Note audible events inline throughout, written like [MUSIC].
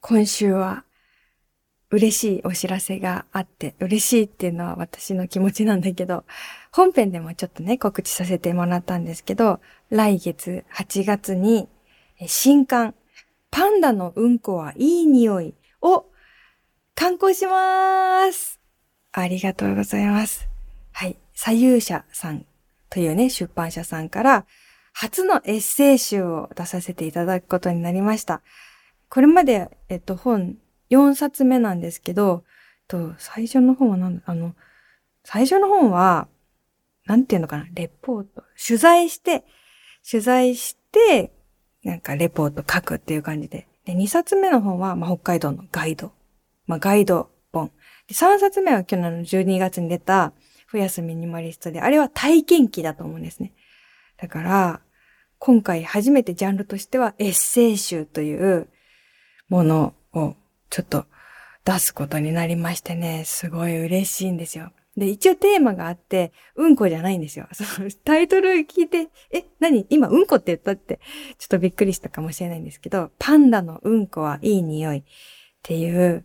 今週は嬉しいお知らせがあって、嬉しいっていうのは私の気持ちなんだけど、本編でもちょっとね、告知させてもらったんですけど、来月8月に新刊、パンダのうんこはいい匂いを刊行します。ありがとうございます。はい。左右者さんというね、出版社さんから初のエッセイ集を出させていただくことになりました。これまで、えっと、本4冊目なんですけど、と、最初の本は何だ、あの、最初の本は、なんていうのかな、レポート。取材して、取材して、なんかレポート書くっていう感じで。で、2冊目の本は、まあ、北海道のガイド。まあ、ガイド本。で、3冊目は去年の12月に出た、増やすミニマリストで、あれは体験記だと思うんですね。だから、今回初めてジャンルとしてはエッセイ集というものをちょっと出すことになりましてね、すごい嬉しいんですよ。で、一応テーマがあって、うんこじゃないんですよ。[LAUGHS] そのタイトル聞いて、え、何？今うんこって言ったって、ちょっとびっくりしたかもしれないんですけど、パンダのうんこはいい匂いっていう、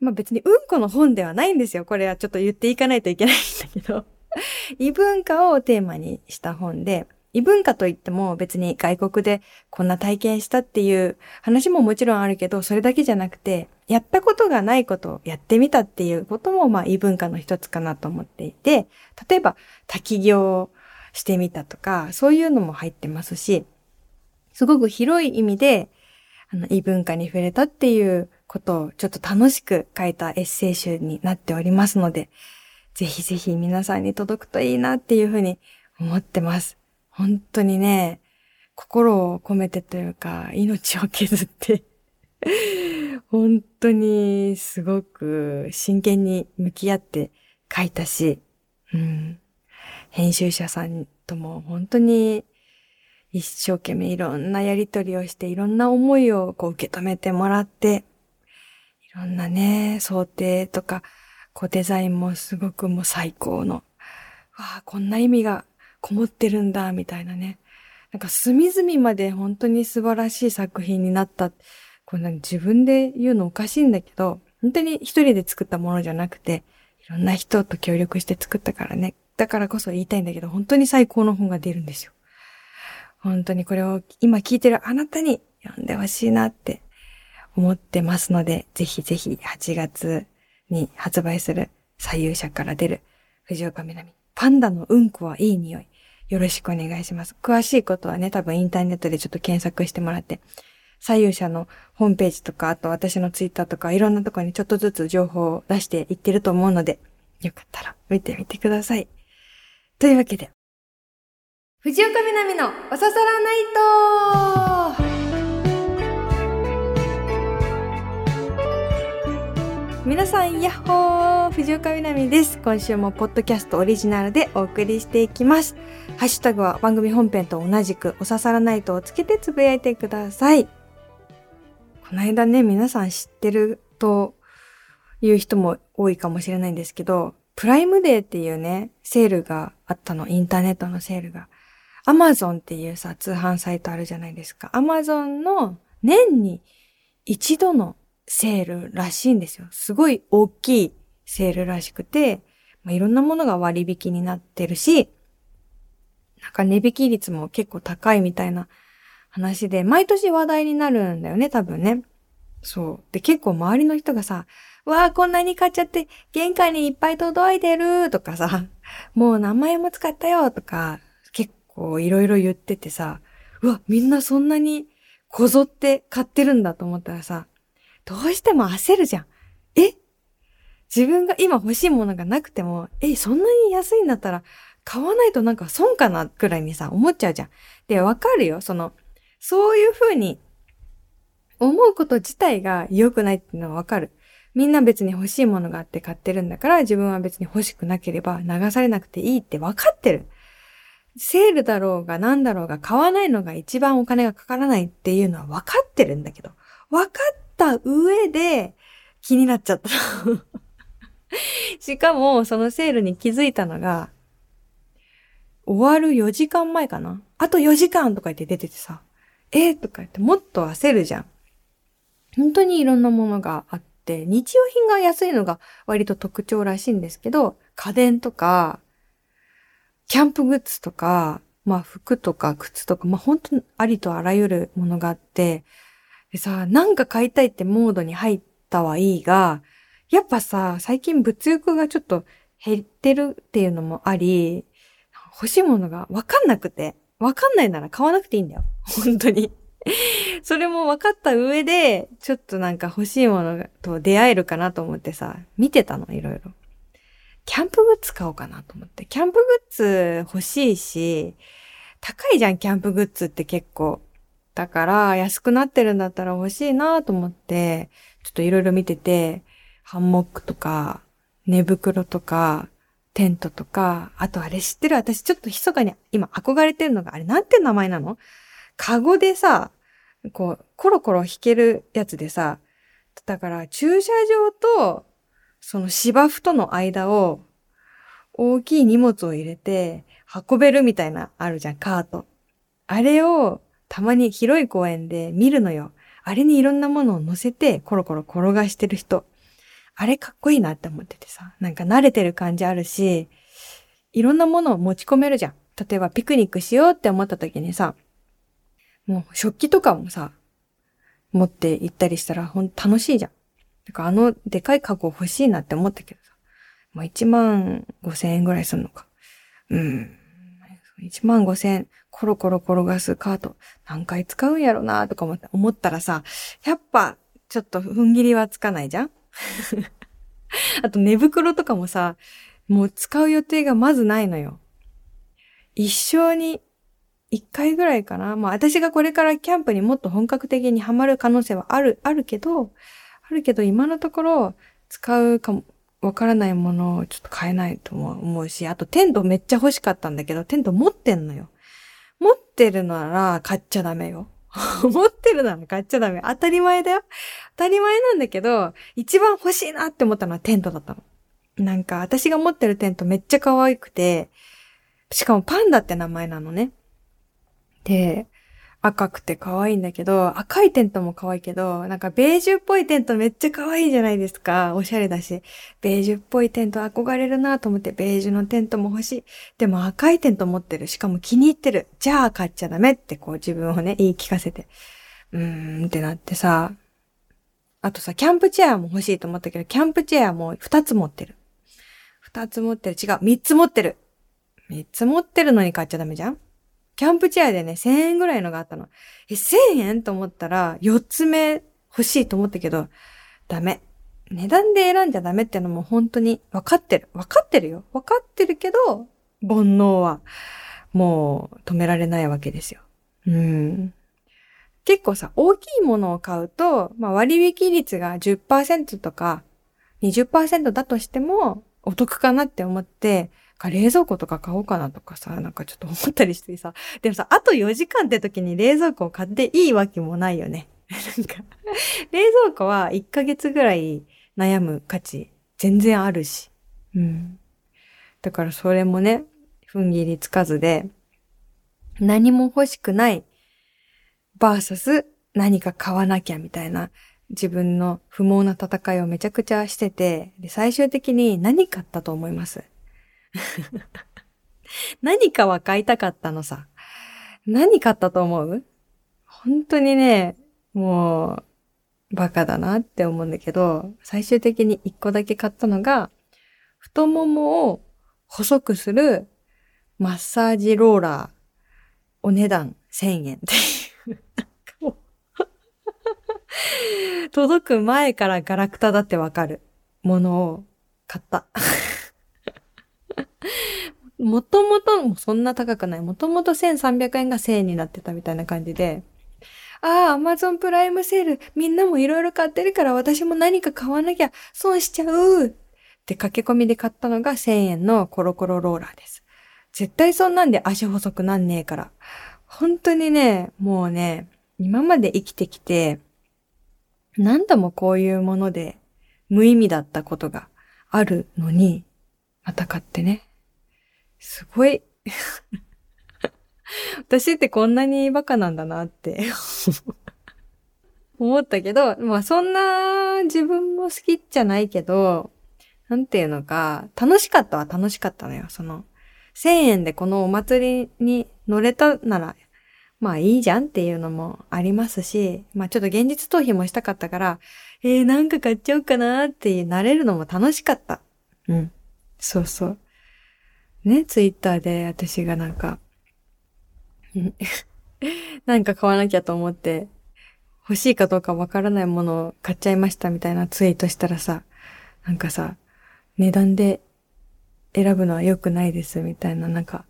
まあ別にうんこの本ではないんですよ。これはちょっと言っていかないといけないんだけど。[LAUGHS] 異文化をテーマにした本で、異文化といっても別に外国でこんな体験したっていう話ももちろんあるけど、それだけじゃなくて、やったことがないことをやってみたっていうことも、まあ異文化の一つかなと思っていて、例えば滝行してみたとか、そういうのも入ってますし、すごく広い意味で、あの、異文化に触れたっていうことをちょっと楽しく書いたエッセイ集になっておりますので、ぜひぜひ皆さんに届くといいなっていうふうに思ってます。本当にね、心を込めてというか、命を削って [LAUGHS] 本当にすごく真剣に向き合って書いたし、うん、編集者さんとも本当に一生懸命いろんなやりとりをして、いろんな思いをこう受け止めてもらって、いろんなね、想定とか、こうデザインもすごくもう最高の、わあ、こんな意味がこもってるんだ、みたいなね。なんか隅々まで本当に素晴らしい作品になった。これ自分で言うのおかしいんだけど、本当に一人で作ったものじゃなくて、いろんな人と協力して作ったからね。だからこそ言いたいんだけど、本当に最高の本が出るんですよ。本当にこれを今聞いてるあなたに読んでほしいなって思ってますので、ぜひぜひ8月に発売する左右者から出る藤岡みなみパンダのうんこはいい匂い。よろしくお願いします。詳しいことはね、多分インターネットでちょっと検索してもらって、左右者のホームページとか、あと私のツイッターとか、いろんなところにちょっとずつ情報を出していってると思うので、よかったら見てみてください。というわけで、藤岡みなみのおささらナイト皆さん、やっほー藤岡みなみです。今週もポッドキャストオリジナルでお送りしていきます。ハッシュタグは番組本編と同じくおささらナイトをつけてつぶやいてください。この間ね、皆さん知ってるという人も多いかもしれないんですけど、プライムデーっていうね、セールがあったの、インターネットのセールが。アマゾンっていうさ、通販サイトあるじゃないですか。アマゾンの年に一度のセールらしいんですよ。すごい大きいセールらしくて、まあ、いろんなものが割引になってるし、なんか値引き率も結構高いみたいな話で、毎年話題になるんだよね、多分ね。そう。で、結構周りの人がさ、わあ、こんなに買っちゃって、玄関にいっぱい届いてるとかさ、もう名前も使ったよとか、結構いろいろ言っててさ、うわ、みんなそんなにこぞって買ってるんだと思ったらさ、どうしても焦るじゃん。え？自分が今欲しいものがなくても、え、そんなに安いんだったら買わないとなんか損かなくらいにさ、思っちゃうじゃん。で、わかるよ。その、そういう風に思うこと自体が良くないっていうのはわかる。みんな別に欲しいものがあって買ってるんだから、自分は別に欲しくなければ流されなくていいってわかってる。セールだろうが何だろうが買わないのが一番お金がかからないっていうのはわかってるんだけど、わかった上で気になっちゃった。[LAUGHS] しかも、そのセールに気づいたのが、終わる4時間前かなあと4時間とか言って出ててさ、え？ー、とか言ってもっと焦るじゃん。本当にいろんなものがあって、日用品が安いのが割と特徴らしいんですけど、家電とか、キャンプグッズとか、まあ服とか靴とか、まあ本当にありとあらゆるものがあって、でさ、なんか買いたいってモードに入ったはいいが、やっぱさ、最近物欲がちょっと減ってるっていうのもあり、欲しいものがわかんなくて、わかんないなら買わなくていいんだよ。[LAUGHS] 本当に。それも分かった上で、ちょっとなんか欲しいものと出会えるかなと思ってさ、見てたの、いろいろ。キャンプグッズ買おうかなと思って。キャンプグッズ欲しいし、高いじゃん、キャンプグッズって結構。だから、安くなってるんだったら欲しいなと思って、ちょっといろいろ見てて、ハンモックとか、寝袋とか、テントとか、あとあれ知ってる？私ちょっと密かに今憧れてるのが、あれなんて名前なの？カゴでさ、こう、コロコロ引けるやつでさ、だから駐車場とその芝生との間を大きい荷物を入れて運べるみたいなあるじゃん、カート。あれをたまに広い公園で見るのよ。あれにいろんなものを乗せてコロコロ転がしてる人。あれかっこいいなって思っててさ。なんか慣れてる感じあるし、いろんなものを持ち込めるじゃん。例えばピクニックしようって思った時にさ、もう食器とかもさ、持って行ったりしたらほんと楽しいじゃん。だかあのでかいカゴ欲しいなって思ったけどさ。まあ1万5千円ぐらいするのか。うん。1万5千、コロコロ転がすカート、何回使うんやろなとか思ったらさ、やっぱ、ちょっと踏ん切りはつかないじゃん？[LAUGHS] あと寝袋とかもさ、もう使う予定がまずないのよ。一生に一回ぐらいかな。まあ私がこれからキャンプにもっと本格的にハマる可能性はある、あるけど、あるけど今のところ使うかも、わからないものをちょっと買えないと思うし、あとテントめっちゃ欲しかったんだけど、テント持ってんのよ。持ってるなら買っちゃダメよ。[LAUGHS] 持ってるなら買っちゃダメ。当たり前だよ。当たり前なんだけど、一番欲しいなって思ったのはテントだったの。なんか私が持ってるテントめっちゃ可愛くて、しかもパンダって名前なのね。で、赤くて可愛いんだけど、赤いテントも可愛いけど、なんかベージュっぽいテントめっちゃ可愛いじゃないですか。おしゃれだし。ベージュっぽいテント憧れるなと思って、ベージュのテントも欲しい。でも赤いテント持ってる。しかも気に入ってる。じゃあ買っちゃダメってこう自分をね、言い聞かせて。うーんってなってさ。あとさ、キャンプチェアも欲しいと思ったけど、キャンプチェアも2つ持ってる。2つ持ってる。違う。3つ持ってる。3つ持ってるのに買っちゃダメじゃんキャンプチェアでね、1000円ぐらいのがあったの。え、1000円と思ったら、4つ目欲しいと思ったけど、ダメ。値段で選んじゃダメってのも本当に分かってる。分かってるよ。分かってるけど、煩悩はもう止められないわけですよ。うん。結構さ、大きいものを買うと、まあ、割引率が10%とか20%だとしてもお得かなって思って、か冷蔵庫とか買おうかなとかさ、なんかちょっと思ったりしてさ、でもさ、あと4時間って時に冷蔵庫を買っていいわけもないよね。[LAUGHS] なんか、冷蔵庫は1ヶ月ぐらい悩む価値全然あるし。うん。だからそれもね、踏ん切りつかずで、何も欲しくないバーサス何か買わなきゃみたいな自分の不毛な戦いをめちゃくちゃしてて、で最終的に何買ったと思います？[LAUGHS] 何かは買いたかったのさ。何買ったと思う？本当にね、もう、バカだなって思うんだけど、最終的に一個だけ買ったのが、太ももを細くするマッサージローラー、お値段1000円っていう。届く前からガラクタだってわかるものを買った。[LAUGHS] もともとそんな高くない。もともと1300円が1000円になってたみたいな感じで、ああ、アマゾンプライムセール、みんなもいろいろ買ってるから私も何か買わなきゃ損しちゃうって駆け込みで買ったのが1000円のコロコロローラーです。絶対そんなんで足細くなんねえから。本当にね、もうね、今まで生きてきて、何度もこういうもので無意味だったことがあるのに、また買ってね。すごい [LAUGHS] 私ってこんなにバカなんだなって思ったけど、まあそんな自分も好きじゃないけど、なんていうのか、楽しかったは楽しかったのよ。その、1000円でこのお祭りに乗れたなら、まあいいじゃんっていうのもありますし、まあちょっと現実逃避もしたかったから、えー、なんか買っちゃおうかなってなれるのも楽しかった。うん。そうそう。ね、ツイッターで私がなんか、[LAUGHS] なんか買わなきゃと思って、欲しいかどうかわからないものを買っちゃいましたみたいなツイートしたらさ、なんかさ、値段で選ぶのは良くないですみたいな、なんか、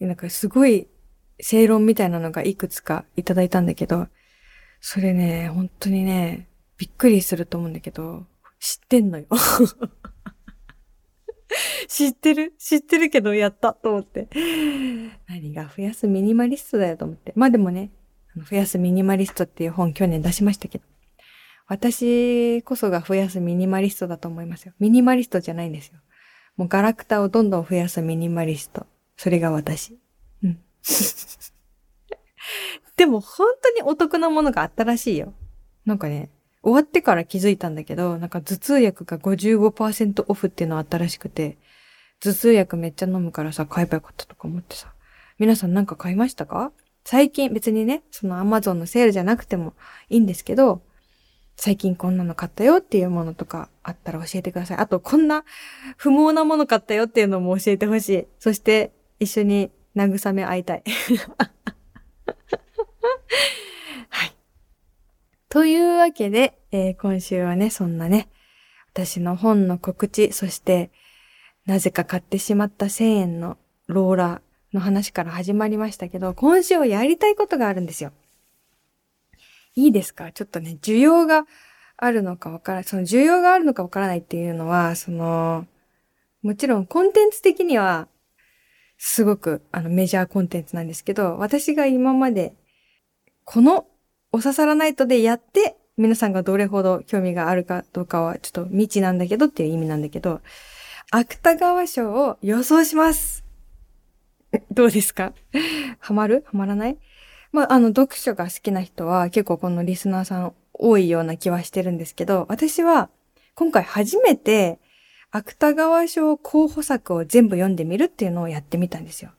なんかすごい正論みたいなのがいくつかいただいたんだけど、それね、本当にね、びっくりすると思うんだけど、知ってんのよ。[LAUGHS] [LAUGHS] 知ってる？知ってるけどやったと思って。何が増やすミニマリストだよと思って。まあでもね、増やすミニマリストっていう本去年出しましたけど。私こそが増やすミニマリストだと思いますよ。ミニマリストじゃないんですよ。もうガラクタをどんどん増やすミニマリスト。それが私。うん。[LAUGHS] でも本当にお得なものがあったらしいよ。なんかね、終わってから気づいたんだけど、なんか頭痛薬が55%オフっていうのあったらしくて、頭痛薬めっちゃ飲むからさ、買えばよかったとか思ってさ。皆さんなんか買いましたか？最近別にね、そのアマゾンのセールじゃなくてもいいんですけど、最近こんなの買ったよっていうものとかあったら教えてください。あと、こんな不毛なもの買ったよっていうのも教えてほしい。そして、一緒に慰め会いたい。はい。というわけで、えー、今週はね、そんなね、私の本の告知、そして、なぜか買ってしまった1000円のローラー、の話から始まりましたけど、今週はやりたいことがあるんですよ。いいですか？ちょっとね、需要があるのかわからない。その需要があるのかわからないっていうのは、その、もちろんコンテンツ的には、すごくあのメジャーコンテンツなんですけど、私が今まで、このお刺さらないとでやって、皆さんがどれほど興味があるかどうかはちょっと未知なんだけどっていう意味なんだけど、芥川賞を予想します。どうですか？ハマる？ハマらない？まあ、あの、読書が好きな人は結構このリスナーさん多いような気はしてるんですけど、私は今回初めて芥川賞候補作を全部読んでみるっていうのをやってみたんですよ。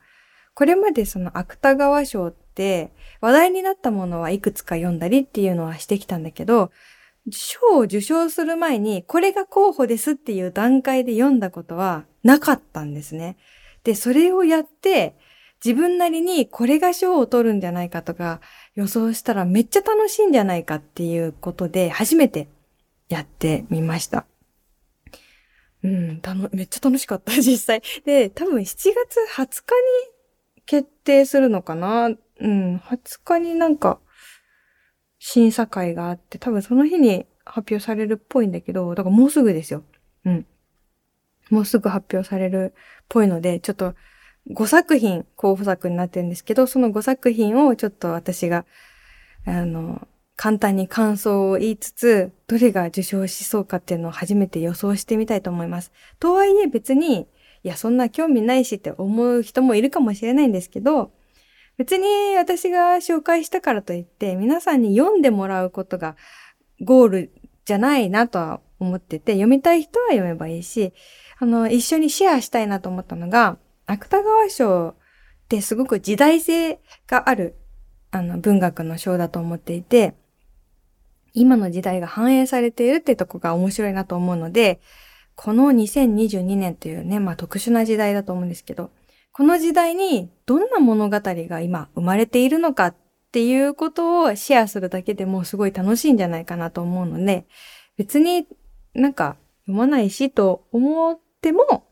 これまでその芥川賞って話題になったものはいくつか読んだりっていうのはしてきたんだけど、賞を受賞する前にこれが候補ですっていう段階で読んだことはなかったんですね。で、それをやって、自分なりにこれが賞を取るんじゃないかとか予想したらめっちゃ楽しいんじゃないかっていうことで初めてやってみました。うん、たの、めっちゃ楽しかった、実際。で、多分7月20日に決定するのかな？うん、20日になんか審査会があって、多分その日に発表されるっぽいんだけど、だからもうすぐですよ。うん。もうすぐ発表されるっぽいので、ちょっと5作品候補作になってるんですけど、その5作品をちょっと私が、あの、簡単に感想を言いつつ、どれが受賞しそうかっていうのを初めて予想してみたいと思います。とはいえ別に、いや、そんな興味ないしって思う人もいるかもしれないんですけど、別に私が紹介したからといって、皆さんに読んでもらうことがゴールじゃないなとは思ってて、読みたい人は読めばいいし、あの、一緒にシェアしたいなと思ったのが、芥川賞ってすごく時代性がある、あの、文学の賞だと思っていて、今の時代が反映されているってとこが面白いなと思うので、この2022年というね、まあ特殊な時代だと思うんですけど、この時代にどんな物語が今生まれているのかっていうことをシェアするだけでもすごい楽しいんじゃないかなと思うので、別になんか読まないしと思っても、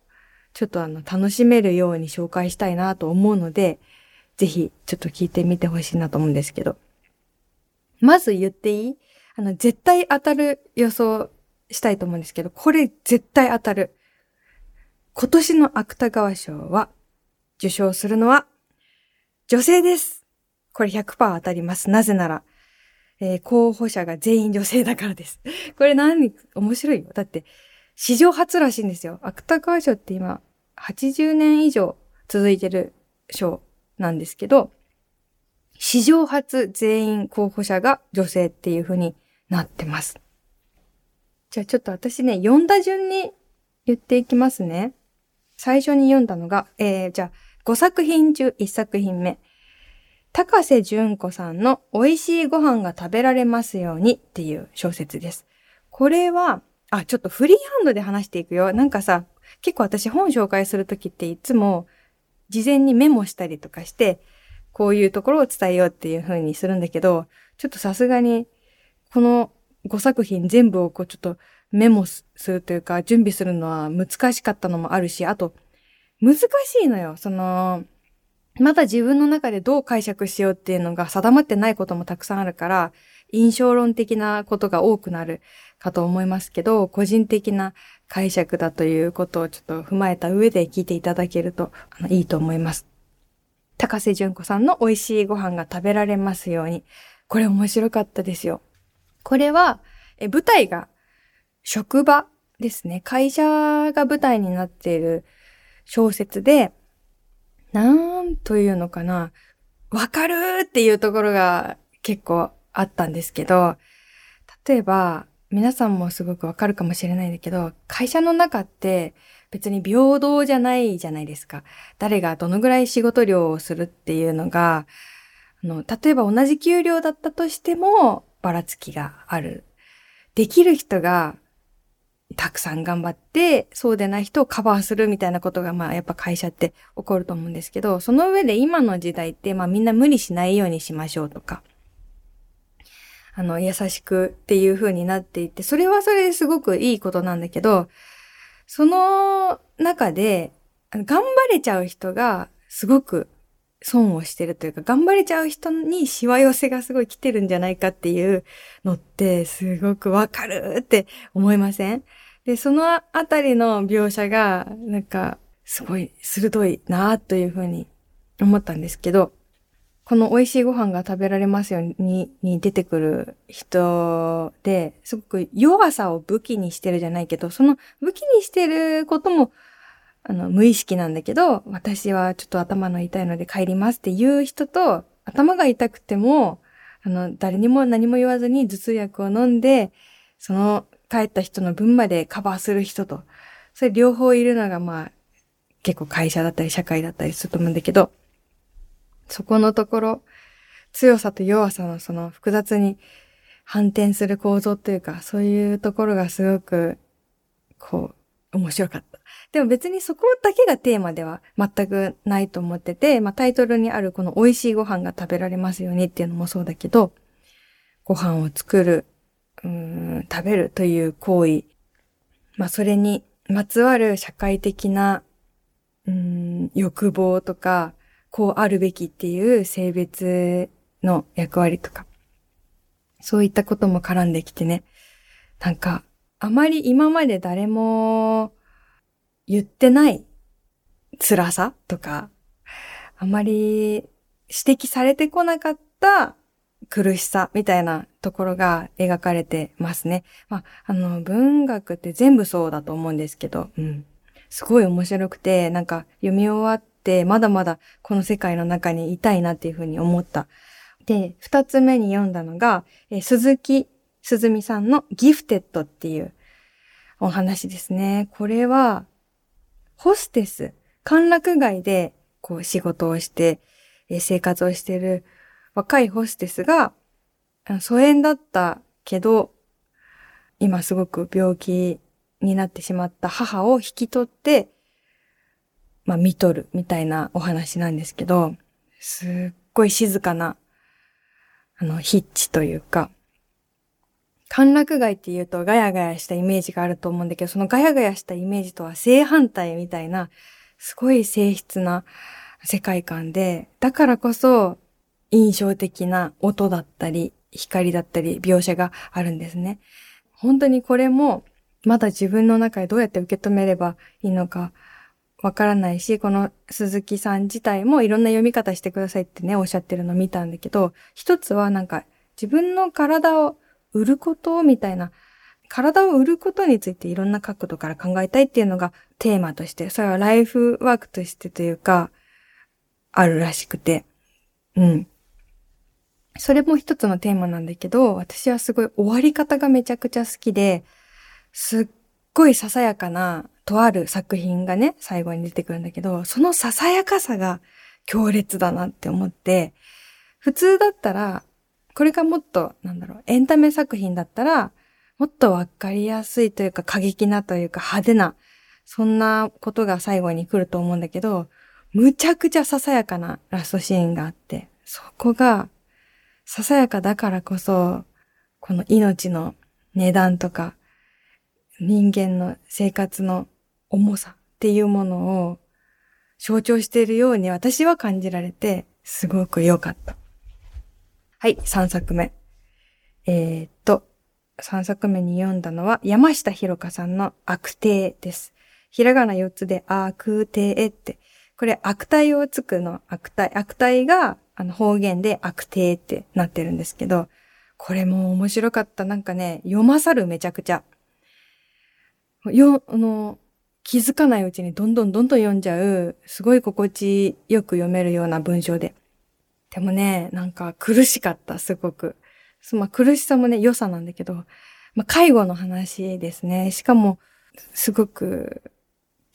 ちょっとあの、楽しめるように紹介したいなと思うので、ぜひ、ちょっと聞いてみてほしいなと思うんですけど。まず言っていい？あの、絶対当たる予想したいと思うんですけど、これ絶対当たる。今年の芥川賞は、受賞するのは、女性です。これ100%当たります。なぜなら、えー、候補者が全員女性だからです。これ何、面白いよ。だって、史上初らしいんですよ。芥川賞って今、80年以上続いてる賞なんですけど、史上初全員候補者が女性っていう風になってます。じゃあちょっと私ね、読んだ順に言っていきますね。最初に読んだのが、えー、じゃあ5作品中1作品目。高瀬淳子さんの美味しいご飯が食べられますようにっていう小説です。これは、あ、ちょっとフリーハンドで話していくよ。なんかさ、結構私本紹介するときっていつも事前にメモしたりとかして、こういうところを伝えようっていう風にするんだけど、ちょっとさすがにこの5作品全部をこうちょっとメモするというか準備するのは難しかったのもあるし、あと難しいのよ。その、まだ自分の中でどう解釈しようっていうのが定まってないこともたくさんあるから、印象論的なことが多くなるかと思いますけど、個人的な解釈だということをちょっと踏まえた上で聞いていただけるといいと思います。高瀬淳子さんの美味しいご飯が食べられますように。これ面白かったですよ。これは、え舞台が職場ですね。会社が舞台になっている小説で、なんというのかな。わかるっていうところが結構あったんですけど、例えば、皆さんもすごくわかるかもしれないんだけど、会社の中って別に平等じゃないじゃないですか。誰がどのぐらい仕事量をするっていうのが、あの、例えば同じ給料だったとしても、ばらつきがある。できる人がたくさん頑張って、そうでない人をカバーするみたいなことが、まあやっぱ会社って起こると思うんですけど、その上で今の時代って、まあみんな無理しないようにしましょうとか、あの、優しくっていう風になっていて、それはそれですごくいいことなんだけど、その中で、頑張れちゃう人がすごく損をしてるというか、頑張れちゃう人にしわ寄せがすごい来てるんじゃないかっていうのって、すごくわかるって思いません？で、そのあたりの描写が、なんか、すごい鋭いなというふうに思ったんですけど、この美味しいご飯が食べられますようにに出てくる人で、すごく弱さを武器にしてるじゃないけど、その武器にしてることもあの、無意識なんだけど、私はちょっと頭の痛いので帰りますっていう人と、頭が痛くても、あの、誰にも何も言わずに頭痛薬を飲んで、その帰った人の分までカバーする人と、それ両方いるのがまあ、結構会社だったり社会だったりすると思うんだけど、そこのところ、強さと弱さのその複雑に反転する構造というか、そういうところがすごく、こう、面白かった。でも別にそこだけがテーマでは全くないと思ってて、まあタイトルにあるこの美味しいご飯が食べられますようにっていうのもそうだけど、ご飯を作る、うん、食べるという行為、まあそれにまつわる社会的な、うん、欲望とか、こうあるべきっていう性別の役割とか、そういったことも絡んできてね、なんか、あまり今まで誰も言ってない辛さとか、あまり指摘されてこなかった苦しさみたいなところが描かれてますね。まあ、あの、文学って全部そうだと思うんですけど、うん。すごい面白くて、なんか読み終わって、まだまだこの世界の中にいたいなっていうふうに思った。で、二つ目に読んだのが、え鈴木すずみさんのギフテッドっていうお話ですね。これは、ホステス、歓楽街でこう仕事をして、え生活をしてる若いホステスが、疎遠だったけど、今すごく病気になってしまった母を引き取って、まあ見とるみたいなお話なんですけど、すっごい静かな、あの、ヒッチというか、歓楽街って言うとガヤガヤしたイメージがあると思うんだけど、そのガヤガヤしたイメージとは正反対みたいな、すごい静筆な世界観で、だからこそ印象的な音だったり、光だったり、描写があるんですね。本当にこれも、まだ自分の中でどうやって受け止めればいいのかわからないし、この鈴木さん自体もいろんな読み方してくださいってね、おっしゃってるの見たんだけど、一つはなんか自分の体を売ることみたいな、体を売ることについていろんな角度から考えたいっていうのがテーマとして、それはライフワークとしてというか、あるらしくて。うん。それも一つのテーマなんだけど、私はすごい終わり方がめちゃくちゃ好きで、すっごいささやかな、とある作品がね、最後に出てくるんだけど、そのささやかさが強烈だなって思って、普通だったら、これがもっと、なんだろう、エンタメ作品だったら、もっとわかりやすいというか過激なというか派手な、そんなことが最後に来ると思うんだけど、むちゃくちゃささやかなラストシーンがあって、そこが、ささやかだからこそ、この命の値段とか、人間の生活の重さっていうものを象徴しているように私は感じられて、すごく良かった。はい、3作目。えー、っと、3作目に読んだのは山下博香さんの悪定です。ひらがな4つで悪定って、これ悪態をつくの悪態。悪態があの方言で悪定ってなってるんですけど、これも面白かった。なんかね、読まさるめちゃくちゃ。よ、あの、気づかないうちにどんどんどんどん読んじゃう、すごい心地よく読めるような文章で。でもね、なんか苦しかった、すごく。まあ、苦しさもね、良さなんだけど、まあ、介護の話ですね。しかも、すごく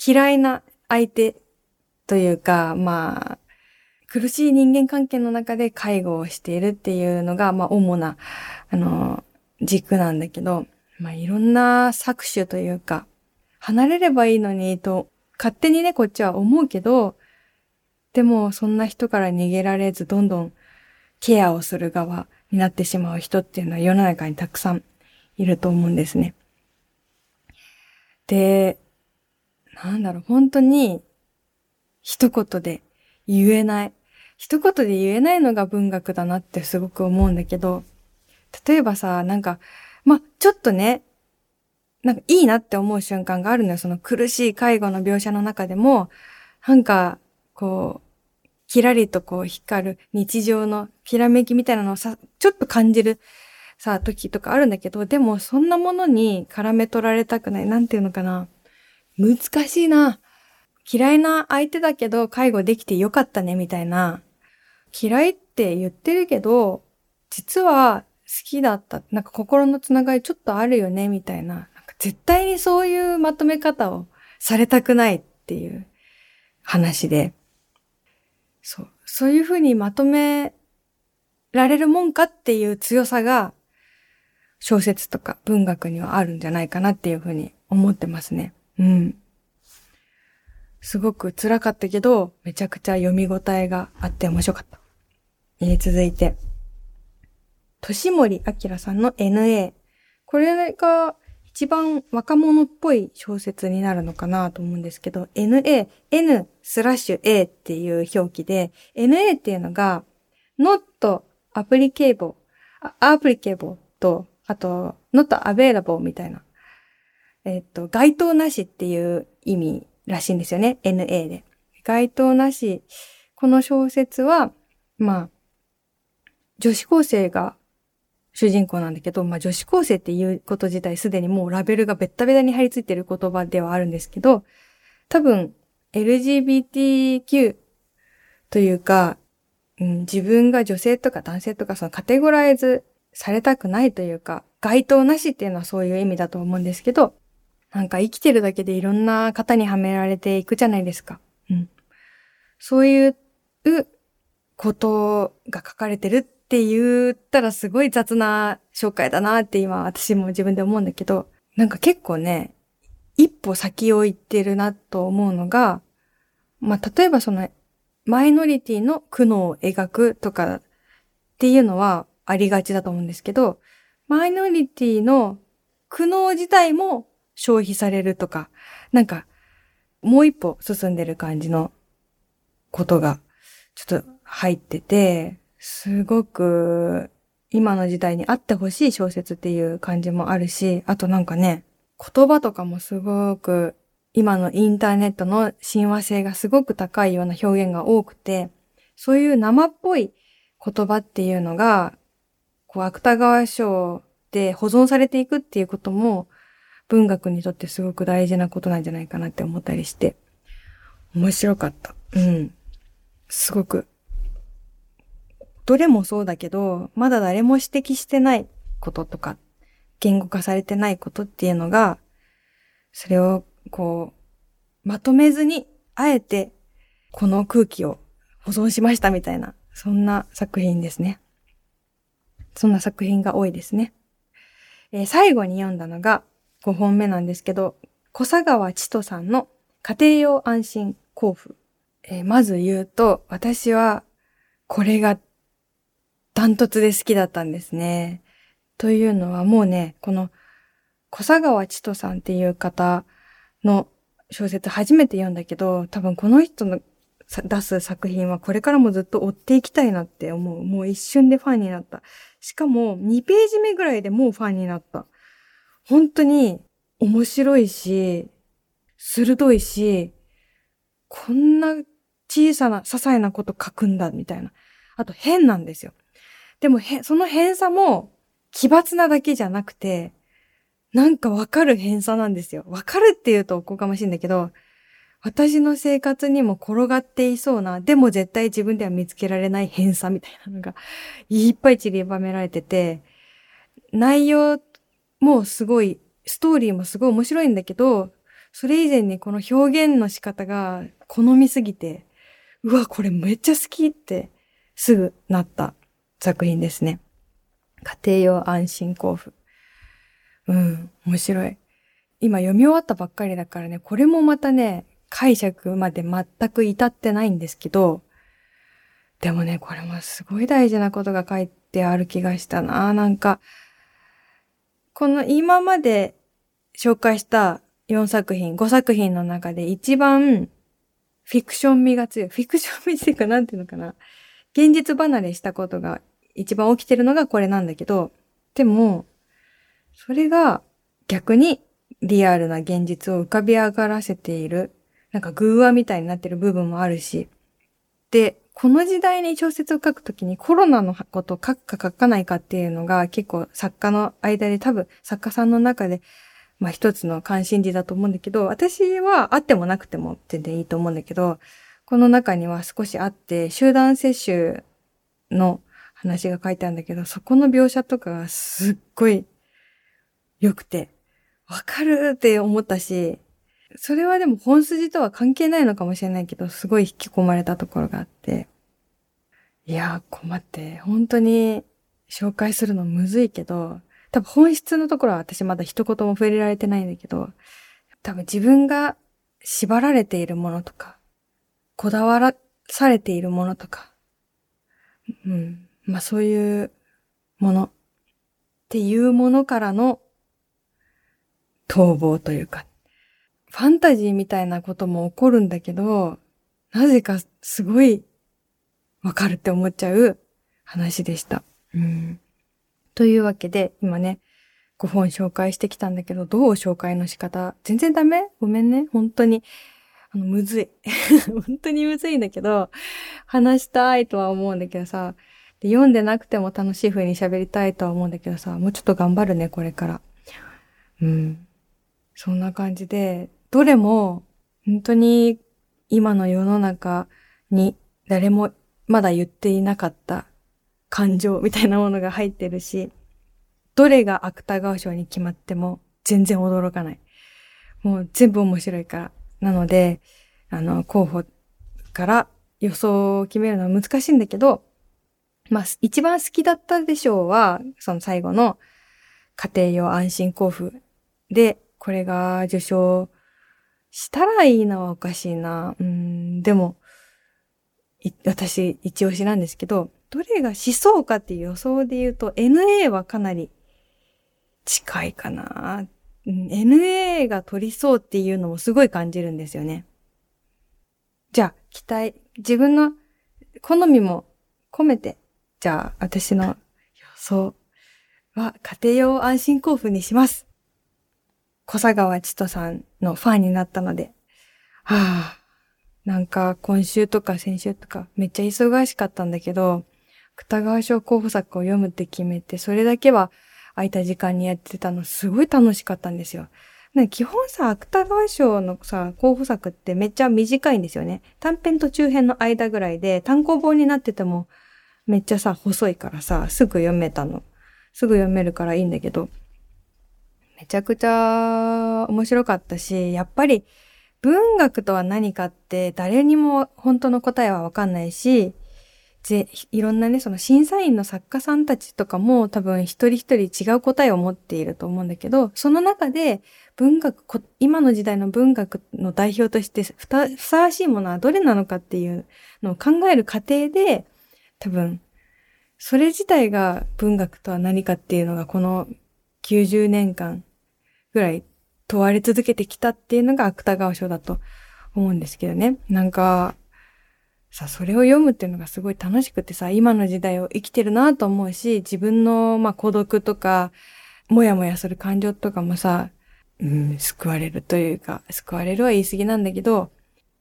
嫌いな相手というか、まあ、苦しい人間関係の中で介護をしているっていうのが、まあ、主な、あの、軸なんだけど、まあ、いろんな搾取というか、離れればいいのにと、勝手にね、こっちは思うけど、でも、そんな人から逃げられず、どんどんケアをする側になってしまう人っていうのは世の中にたくさんいると思うんですね。で、なんだろう、本当に、一言で言えない。一言で言えないのが文学だなってすごく思うんだけど、例えばさ、なんか、ま、ちょっとね、なんかいいなって思う瞬間があるのよ。その苦しい介護の描写の中でも、なんか、こう、キラリとこう光る日常のきらめきみたいなのをさ、ちょっと感じるさ、時とかあるんだけど、でもそんなものに絡め取られたくない。なんていうのかな。難しいな。嫌いな相手だけど介護できてよかったね、みたいな。嫌いって言ってるけど、実は好きだった。なんか心のつながりちょっとあるよね、みたいな。なんか絶対にそういうまとめ方をされたくないっていう話で、そう、そういうふうにまとめられるもんかっていう強さが小説とか文学にはあるんじゃないかなっていうふうに思ってますね。うん。すごく辛かったけど、めちゃくちゃ読み応えがあって面白かった。えー、続いて、年森明さんの NA。これが一番若者っぽい小説になるのかなと思うんですけど、NA、N スラッシュ A っていう表記で、NA っていうのが、not applicable, applicable と、あと、not available みたいな。えっと、該当なしっていう意味らしいんですよね。NA で。該当なし。この小説は、まあ、女子高生が主人公なんだけど、まあ女子高生っていうこと自体すでにもうラベルがベッタベタに貼り付いてる言葉ではあるんですけど、多分 LGBTQ というか、うん、自分が女性とか男性とかそのカテゴライズされたくないというか、該当なしっていうのはそういう意味だと思うんですけど、なんか生きてるだけでいろんな型にはめられていくじゃないですか。うん。そういうことが書かれてるって言ったらすごい雑な紹介だなって今私も自分で思うんだけど、なんか結構ね、一歩先を行ってるなと思うのが、まあ、例えばその、マイノリティの苦悩を描くとかっていうのはありがちだと思うんですけど、マイノリティの苦悩自体も消費されるとか、なんか、もう一歩進んでる感じのことがちょっと入ってて、すごく今の時代にあってほしい小説っていう感じもあるし、あとなんかね、言葉とかもすごく今のインターネットの親和性がすごく高いような表現が多くて、そういう生っぽい言葉っていうのが、こう、芥川賞で保存されていくっていうことも、文学にとってすごく大事なことなんじゃないかなって思ったりして、面白かった。うん。すごくどれもそうだけど、まだ誰も指摘してないこととか、言語化されてないことっていうのが、それをこう、まとめずに、あえて、この空気を保存しましたみたいな、そんな作品ですね。そんな作品が多いですね。えー、最後に読んだのが5本目なんですけど、小佐川千とさんの家庭用安心交付。えー、まず言うと、私はこれがダントツで好きだったんですね。というのはもうね、この小佐川千とさんっていう方の小説初めて読んだけど、多分この人の出す作品はこれからもずっと追っていきたいなって思う。もう一瞬でファンになった。しかも2ページ目ぐらいでもうファンになった。本当に面白いし、鋭いし、こんな小さな、些細なこと書くんだ、みたいな。あと変なんですよ。でもへ、その変さも奇抜なだけじゃなくて、なんかわかる変さなんですよ。わかるって言うとおこがましいんだけど、私の生活にも転がっていそうな、でも絶対自分では見つけられない偏差みたいなのがいっぱい散りばめられてて、内容もすごい、ストーリーもすごい面白いんだけど、それ以前にこの表現の仕方が好みすぎて、うわ、これめっちゃ好きってすぐなった作品ですね。家庭用安心交付。うん、面白い。今読み終わったばっかりだからね、これもまたね、解釈まで全く至ってないんですけど、でもね、これもすごい大事なことが書いてある気がしたな。なんか、この今まで紹介した4作品、5作品の中で一番フィクション味が強い。フィクション味っていうかなんていうのかな。現実離れしたことが一番起きてるのがこれなんだけど、でも、それが逆にリアルな現実を浮かび上がらせているなんか偶話みたいになってる部分もあるし。で、この時代に小説を書くときにコロナのことを書くか書かないかっていうのが結構作家の間で多分作家さんの中でまあ一つの関心事だと思うんだけど、私はあってもなくても全然いいと思うんだけど、この中には少しあって、集団接種の話が書いてあるんだけど、そこの描写とかがすっごい良くて、わかるって思ったし、それはでも本筋とは関係ないのかもしれないけど、すごい引き込まれたところがあって。いやー、困って、本当に紹介するのむずいけど、多分本質のところは私まだ一言も触れられてないんだけど、多分自分が縛られているものとか、こだわらされているものとか、うん。まあそういうものっていうものからの逃亡というか、ファンタジーみたいなことも起こるんだけど、なぜかすごいわかるって思っちゃう話でした。うん。というわけで、今ね、5本紹介してきたんだけど、どう紹介の仕方？全然ダメ？ごめんね。本当に。あの、むずい。[LAUGHS] 本当にむずいんだけど、話したいとは思うんだけどさ、で読んでなくても楽しい風に喋りたいとは思うんだけどさ、もうちょっと頑張るね、これから。うん。そんな感じで、どれも本当に今の世の中に誰もまだ言っていなかった感情みたいなものが入ってるし、どれが芥川賞に決まっても全然驚かない。もう全部面白いから。なので、あの、候補から予想を決めるのは難しいんだけど、まあ、一番好きだったでしょうは、その最後の家庭用安心交付で、これが受賞したらいいのはおかしいな。うん、でも、私、一押しなんですけど、どれがしそうかっていう予想で言うと、NA はかなり近いかな。NA が取りそうっていうのもすごい感じるんですよね。じゃあ、期待、自分の好みも込めて、じゃあ、私の予想は家庭用安心交付にします。小佐川千とさんのファンになったので、はあ、なんか今週とか先週とかめっちゃ忙しかったんだけど、芥川賞候補作を読むって決めて、それだけは空いた時間にやってたのすごい楽しかったんですよ。基本さ、芥川賞のさ、候補作ってめっちゃ短いんですよね。短編と中編の間ぐらいで単行本になっててもめっちゃさ、細いからさ、すぐ読めたの。すぐ読めるからいいんだけど、めちゃくちゃ面白かったし、やっぱり文学とは何かって誰にも本当の答えはわかんないし、ぜ、いろんなね、その審査員の作家さんたちとかも多分一人一人違う答えを持っていると思うんだけど、その中で文学、今の時代の文学の代表としてふたふさわしいものはどれなのかっていうのを考える過程で、多分、それ自体が文学とは何かっていうのがこの90年間ぐらい問われ続けてきたっていうのが芥川賞だと思うんですけどね。なんか、さ、それを読むっていうのがすごい楽しくてさ、今の時代を生きてるなと思うし、自分の、まあ、孤独とか、もやもやする感情とかもさ、うん、救われるというか、救われるは言い過ぎなんだけど、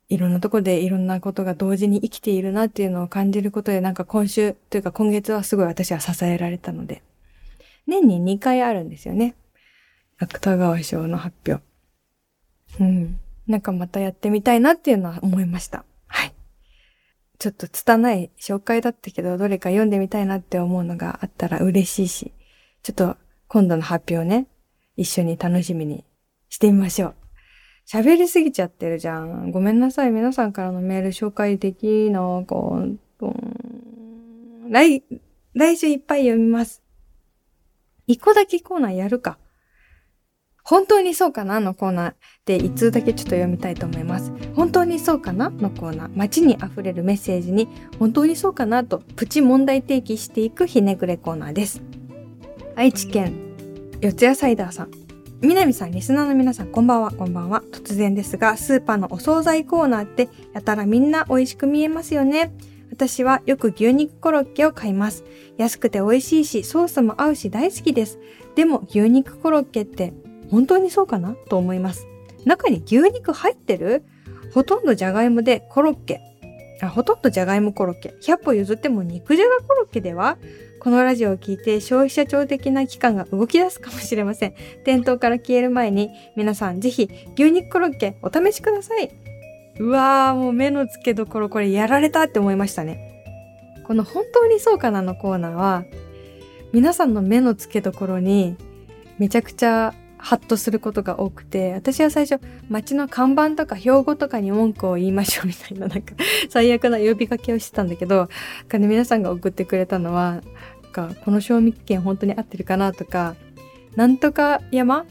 いろんなとこでいろんなことが同時に生きているなっていうのを感じることで、なんか今週というか今月はすごい私は支えられたので、年に2回あるんですよね。芥川賞の発表。うん。なんかまたやってみたいなっていうのは思いました。はい。ちょっと拙い紹介だったけど、どれか読んでみたいなって思うのがあったら嬉しいし、ちょっと今度の発表ね、一緒に楽しみにしてみましょう。喋りすぎちゃってるじゃん。ごめんなさい。皆さんからのメール紹介できなかった。来、来週いっぱい読みます。一個だけコーナーやるか。本当にそうかなのコーナーで一通だけちょっと読みたいと思います。本当にそうかなのコーナー。街に溢れるメッセージに本当にそうかなとプチ問題提起していくひねくれコーナーです。愛知県四谷サイダーさん。南さん、リスナーの皆さん、こんばんは、こんばんは。突然ですが、スーパーのお惣菜コーナーって、やたらみんな美味しく見えますよね。私はよく牛肉コロッケを買います。安くて美味しいし、ソースも合うし大好きです。でも、牛肉コロッケって本当にそうかな？と思います。中に牛肉入ってる？ほとんどじゃがいもでコロッケ。あほとんどじゃがいもコロッケ。100歩譲っても肉じゃがコロッケでは？このラジオを聞いて消費者庁的な機関が動き出すかもしれません。店頭から消える前に皆さんぜひ牛肉コロッケお試しください。うわーもう目の付けどころこれやられたって思いましたね。この本当にそうかなのコーナーは皆さんの目の付けどころにめちゃくちゃハッとすることが多くて、私は最初、街の看板とか標語とかに文句を言いましょうみたいな、なんか、最悪な呼びかけをしてたんだけど、皆さんが送ってくれたのは、か、この賞味期限本当に合ってるかなとか、なんとか山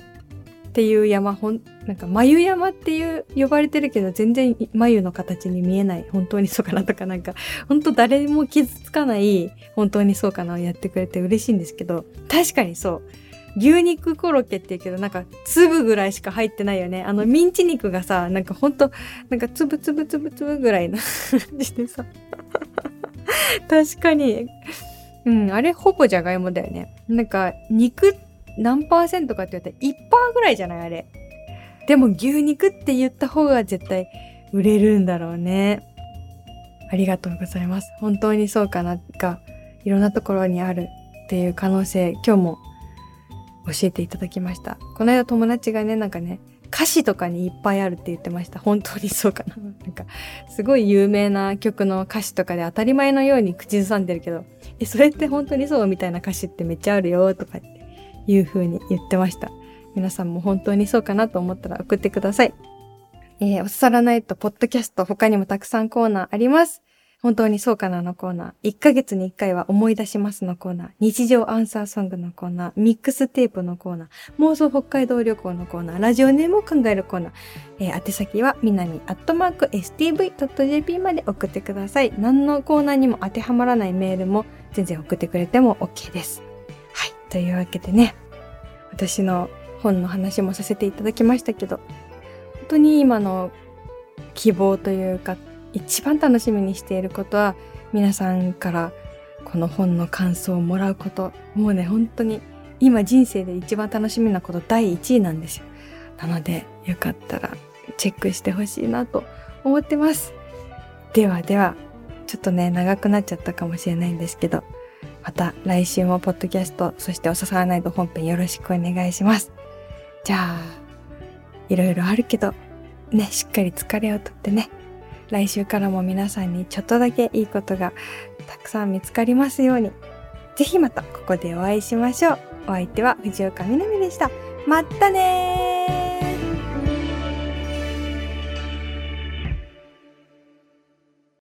っていう山、ほん、なんか、眉山っていう呼ばれてるけど、全然眉の形に見えない、本当にそうかなとか、なんか、本当誰も傷つかない、本当にそうかなをやってくれて嬉しいんですけど、確かにそう。牛肉コロッケって言うけど、なんか粒ぐらいしか入ってないよね。あのミンチ肉がさ、なんかほんと、なんか粒粒粒粒ぐらいな感じでさ。[LAUGHS] 確かに。うん、あれほぼじゃがいもだよね。なんか肉何パーセントかって言ったら1パーぐらいじゃない？あれ。でも牛肉って言った方が絶対売れるんだろうね。ありがとうございます。本当にそうかなが、いろんなところにあるっていう可能性、今日も教えていただきました。この間友達がね、なんかね、歌詞とかにいっぱいあるって言ってました。本当にそうかな。なんか、すごい有名な曲の歌詞とかで当たり前のように口ずさんでるけど、え、それって本当にそうみたいな歌詞ってめっちゃあるよとかっていう風に言ってました。皆さんも本当にそうかなと思ったら送ってください。えー、おさらないと、ポッドキャスト他にもたくさんコーナーあります。本当にそうかなのコーナー。1ヶ月に1回は思い出しますのコーナー。日常アンサーソングのコーナー。ミックステープのコーナー。妄想北海道旅行のコーナー。ラジオネームを考えるコーナー。えー、宛先は、みなみアットマーク stv.jp まで送ってください。何のコーナーにも当てはまらないメールも全然送ってくれても OK です。はい。というわけでね、私の本の話もさせていただきましたけど、本当に今の希望というか、一番楽しみにしていることは皆さんからこの本の感想をもらうこと。もうね、本当に今人生で一番楽しみなこと第一位なんですよ。なので、よかったらチェックしてほしいなと思ってます。ではでは、ちょっとね、長くなっちゃったかもしれないんですけど、また来週もポッドキャスト、そしておささらないと本編よろしくお願いします。じゃあ、いろいろあるけど、ね、しっかり疲れをとってね、来週からも皆さんにちょっとだけいいことがたくさん見つかりますように。ぜひまたここでお会いしましょう。お相手は藤岡みなみでした。またねー